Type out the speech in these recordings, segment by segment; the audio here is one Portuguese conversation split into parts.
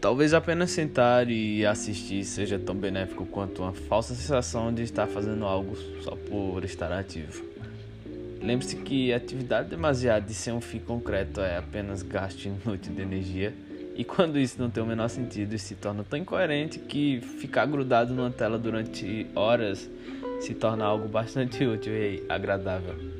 Talvez apenas sentar e assistir seja tão benéfico quanto uma falsa sensação de estar fazendo algo só por estar ativo. Lembre-se que atividade demasiada de sem um fim concreto é apenas gasto inútil de energia, e quando isso não tem o menor sentido e se torna tão incoerente que ficar grudado numa tela durante horas se torna algo bastante útil e agradável.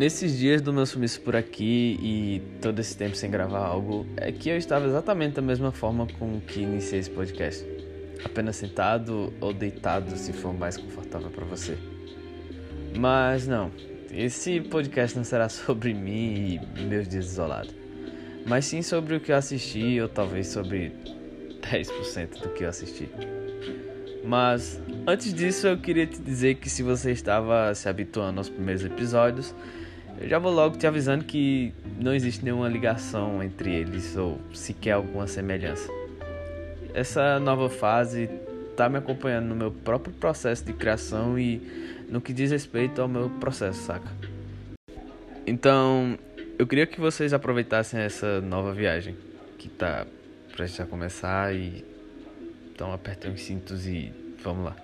Nesses dias do meu sumiço por aqui e todo esse tempo sem gravar algo, é que eu estava exatamente da mesma forma com que iniciei esse podcast. Apenas sentado ou deitado, se for mais confortável para você. Mas não, esse podcast não será sobre mim e meus dias isolados, mas sim sobre o que eu assisti ou talvez sobre 10% do que eu assisti. Mas antes disso, eu queria te dizer que se você estava se habituando aos primeiros episódios, eu já vou logo te avisando que não existe nenhuma ligação entre eles ou sequer alguma semelhança. Essa nova fase está me acompanhando no meu próprio processo de criação e no que diz respeito ao meu processo, saca? Então, eu queria que vocês aproveitassem essa nova viagem que está prestes a começar e então apertem os cintos e vamos lá.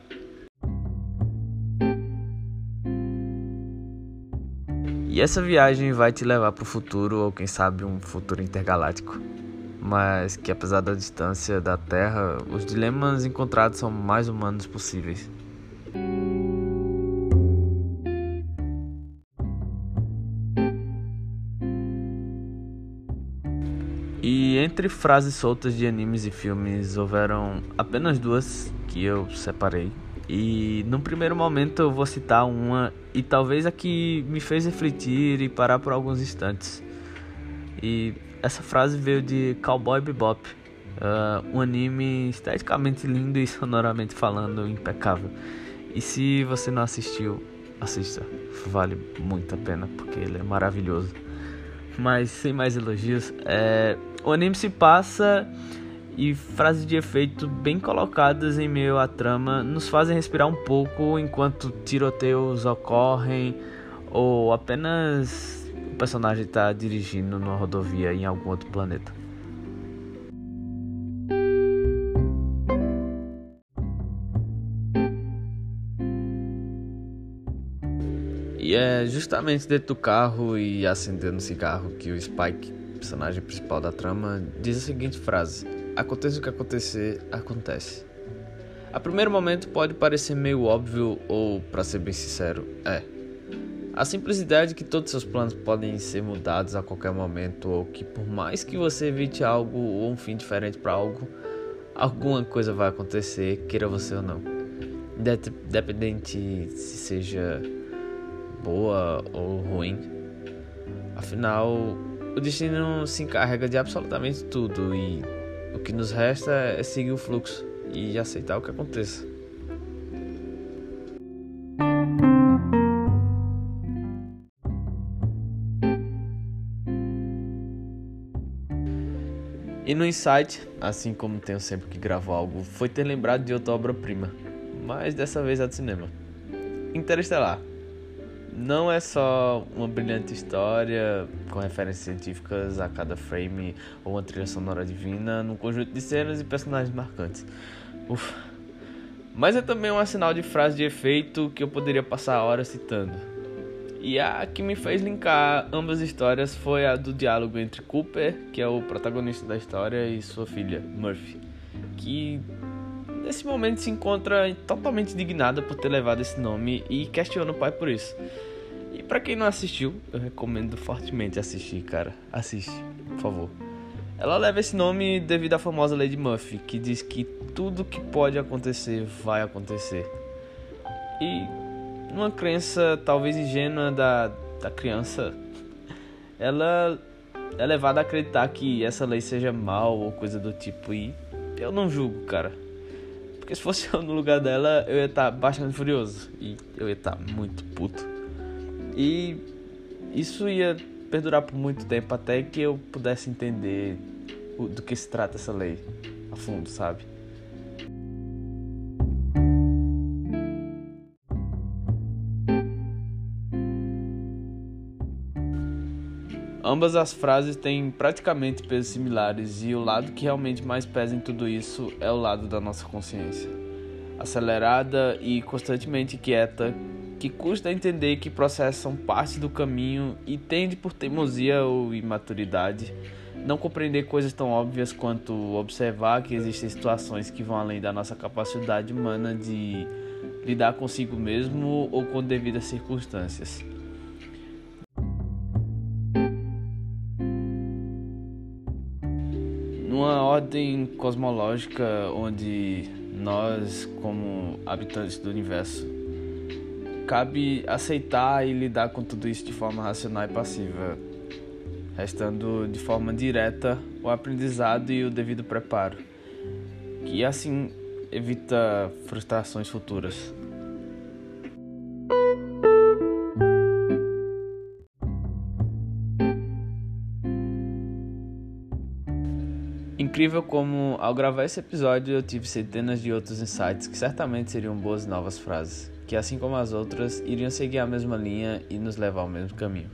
E essa viagem vai te levar para o futuro, ou quem sabe um futuro intergaláctico. Mas que apesar da distância da Terra, os dilemas encontrados são mais humanos possíveis. E entre frases soltas de animes e filmes, houveram apenas duas que eu separei e num primeiro momento eu vou citar uma e talvez a que me fez refletir e parar por alguns instantes. E essa frase veio de Cowboy Bebop, uh, um anime esteticamente lindo e sonoramente falando impecável. E se você não assistiu, assista, vale muito a pena porque ele é maravilhoso. Mas sem mais elogios, é, o anime se passa e frases de efeito bem colocadas em meio à trama nos fazem respirar um pouco enquanto tiroteios ocorrem ou apenas o personagem está dirigindo numa rodovia em algum outro planeta. E é justamente dentro do carro e acendendo o cigarro que o Spike, personagem principal da trama, diz a seguinte frase: Aconteça o que acontecer, acontece. A primeiro momento pode parecer meio óbvio ou, para ser bem sincero, é. A simplicidade que todos seus planos podem ser mudados a qualquer momento ou que por mais que você evite algo ou um fim diferente para algo, alguma coisa vai acontecer, queira você ou não. Independente se seja boa ou ruim. Afinal, o destino se encarrega de absolutamente tudo e o que nos resta é seguir o fluxo e aceitar o que aconteça. E no insight, assim como tenho sempre que gravo algo, foi ter lembrado de outra obra-prima, mas dessa vez é do cinema. Interestelar. Não é só uma brilhante história com referências científicas a cada frame ou uma trilha sonora divina num conjunto de cenas e personagens marcantes. Ufa. Mas é também um sinal de frase de efeito que eu poderia passar horas citando. E a que me fez linkar ambas histórias foi a do diálogo entre Cooper, que é o protagonista da história, e sua filha, Murphy, que nesse momento se encontra totalmente indignada por ter levado esse nome e questiona o pai por isso. E para quem não assistiu, eu recomendo fortemente assistir, cara. Assiste, por favor. Ela leva esse nome devido à famosa Lady Murphy, que diz que tudo que pode acontecer vai acontecer. E numa crença talvez ingênua da, da criança, ela é levada a acreditar que essa lei seja mal ou coisa do tipo. E eu não julgo, cara. Porque se fosse eu no lugar dela, eu ia estar tá bastante furioso. E eu ia estar tá muito puto. E isso ia perdurar por muito tempo até que eu pudesse entender do que se trata essa lei a fundo, sabe? Ambas as frases têm praticamente pesos similares e o lado que realmente mais pesa em tudo isso é o lado da nossa consciência. Acelerada e constantemente quieta, que custa entender que processos são parte do caminho e tende por teimosia ou imaturidade não compreender coisas tão óbvias quanto observar que existem situações que vão além da nossa capacidade humana de lidar consigo mesmo ou com devidas circunstâncias. Ordem cosmológica onde nós, como habitantes do universo, cabe aceitar e lidar com tudo isso de forma racional e passiva, restando de forma direta o aprendizado e o devido preparo, que assim evita frustrações futuras. Incrível como, ao gravar esse episódio, eu tive centenas de outros insights que certamente seriam boas novas frases, que, assim como as outras, iriam seguir a mesma linha e nos levar ao mesmo caminho.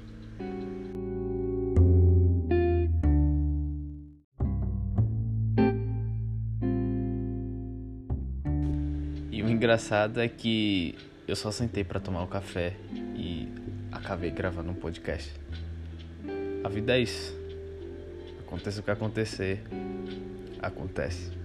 E o engraçado é que eu só sentei para tomar o café e acabei gravando um podcast. A vida é isso. Aconteça o que acontecer, acontece.